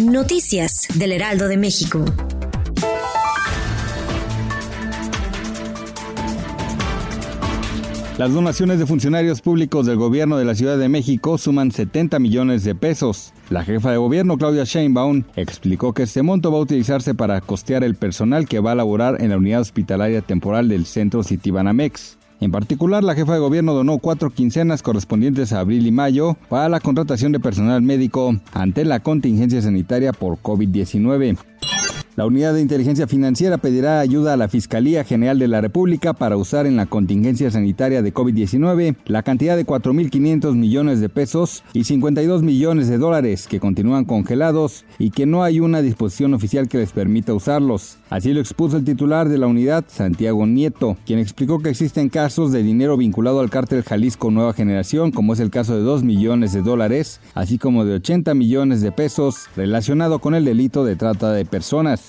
Noticias del Heraldo de México. Las donaciones de funcionarios públicos del gobierno de la Ciudad de México suman 70 millones de pesos. La jefa de gobierno, Claudia Sheinbaum, explicó que este monto va a utilizarse para costear el personal que va a laborar en la unidad hospitalaria temporal del centro Citibanamex. En particular, la jefa de gobierno donó cuatro quincenas correspondientes a abril y mayo para la contratación de personal médico ante la contingencia sanitaria por COVID-19. La Unidad de Inteligencia Financiera pedirá ayuda a la Fiscalía General de la República para usar en la contingencia sanitaria de COVID-19 la cantidad de 4.500 millones de pesos y 52 millones de dólares que continúan congelados y que no hay una disposición oficial que les permita usarlos. Así lo expuso el titular de la unidad, Santiago Nieto, quien explicó que existen casos de dinero vinculado al cártel Jalisco Nueva Generación, como es el caso de 2 millones de dólares, así como de 80 millones de pesos relacionado con el delito de trata de personas.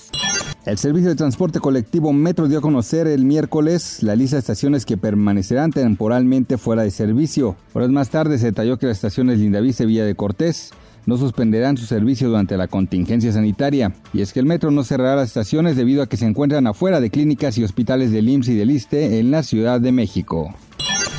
El servicio de transporte colectivo Metro dio a conocer el miércoles la lista de estaciones que permanecerán temporalmente fuera de servicio. Horas más tarde se detalló que las estaciones Lindavista y Villa de Cortés no suspenderán su servicio durante la contingencia sanitaria. Y es que el metro no cerrará las estaciones debido a que se encuentran afuera de clínicas y hospitales del IMSS y del ISTE en la Ciudad de México.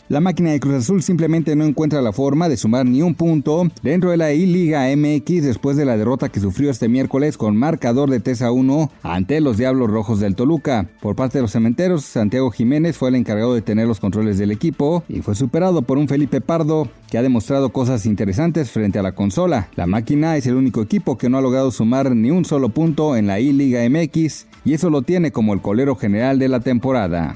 La máquina de Cruz Azul simplemente no encuentra la forma de sumar ni un punto dentro de la I-Liga MX después de la derrota que sufrió este miércoles con marcador de 3 a 1 ante los Diablos Rojos del Toluca. Por parte de los cementeros, Santiago Jiménez fue el encargado de tener los controles del equipo y fue superado por un Felipe Pardo que ha demostrado cosas interesantes frente a la consola. La máquina es el único equipo que no ha logrado sumar ni un solo punto en la I-Liga MX y eso lo tiene como el colero general de la temporada.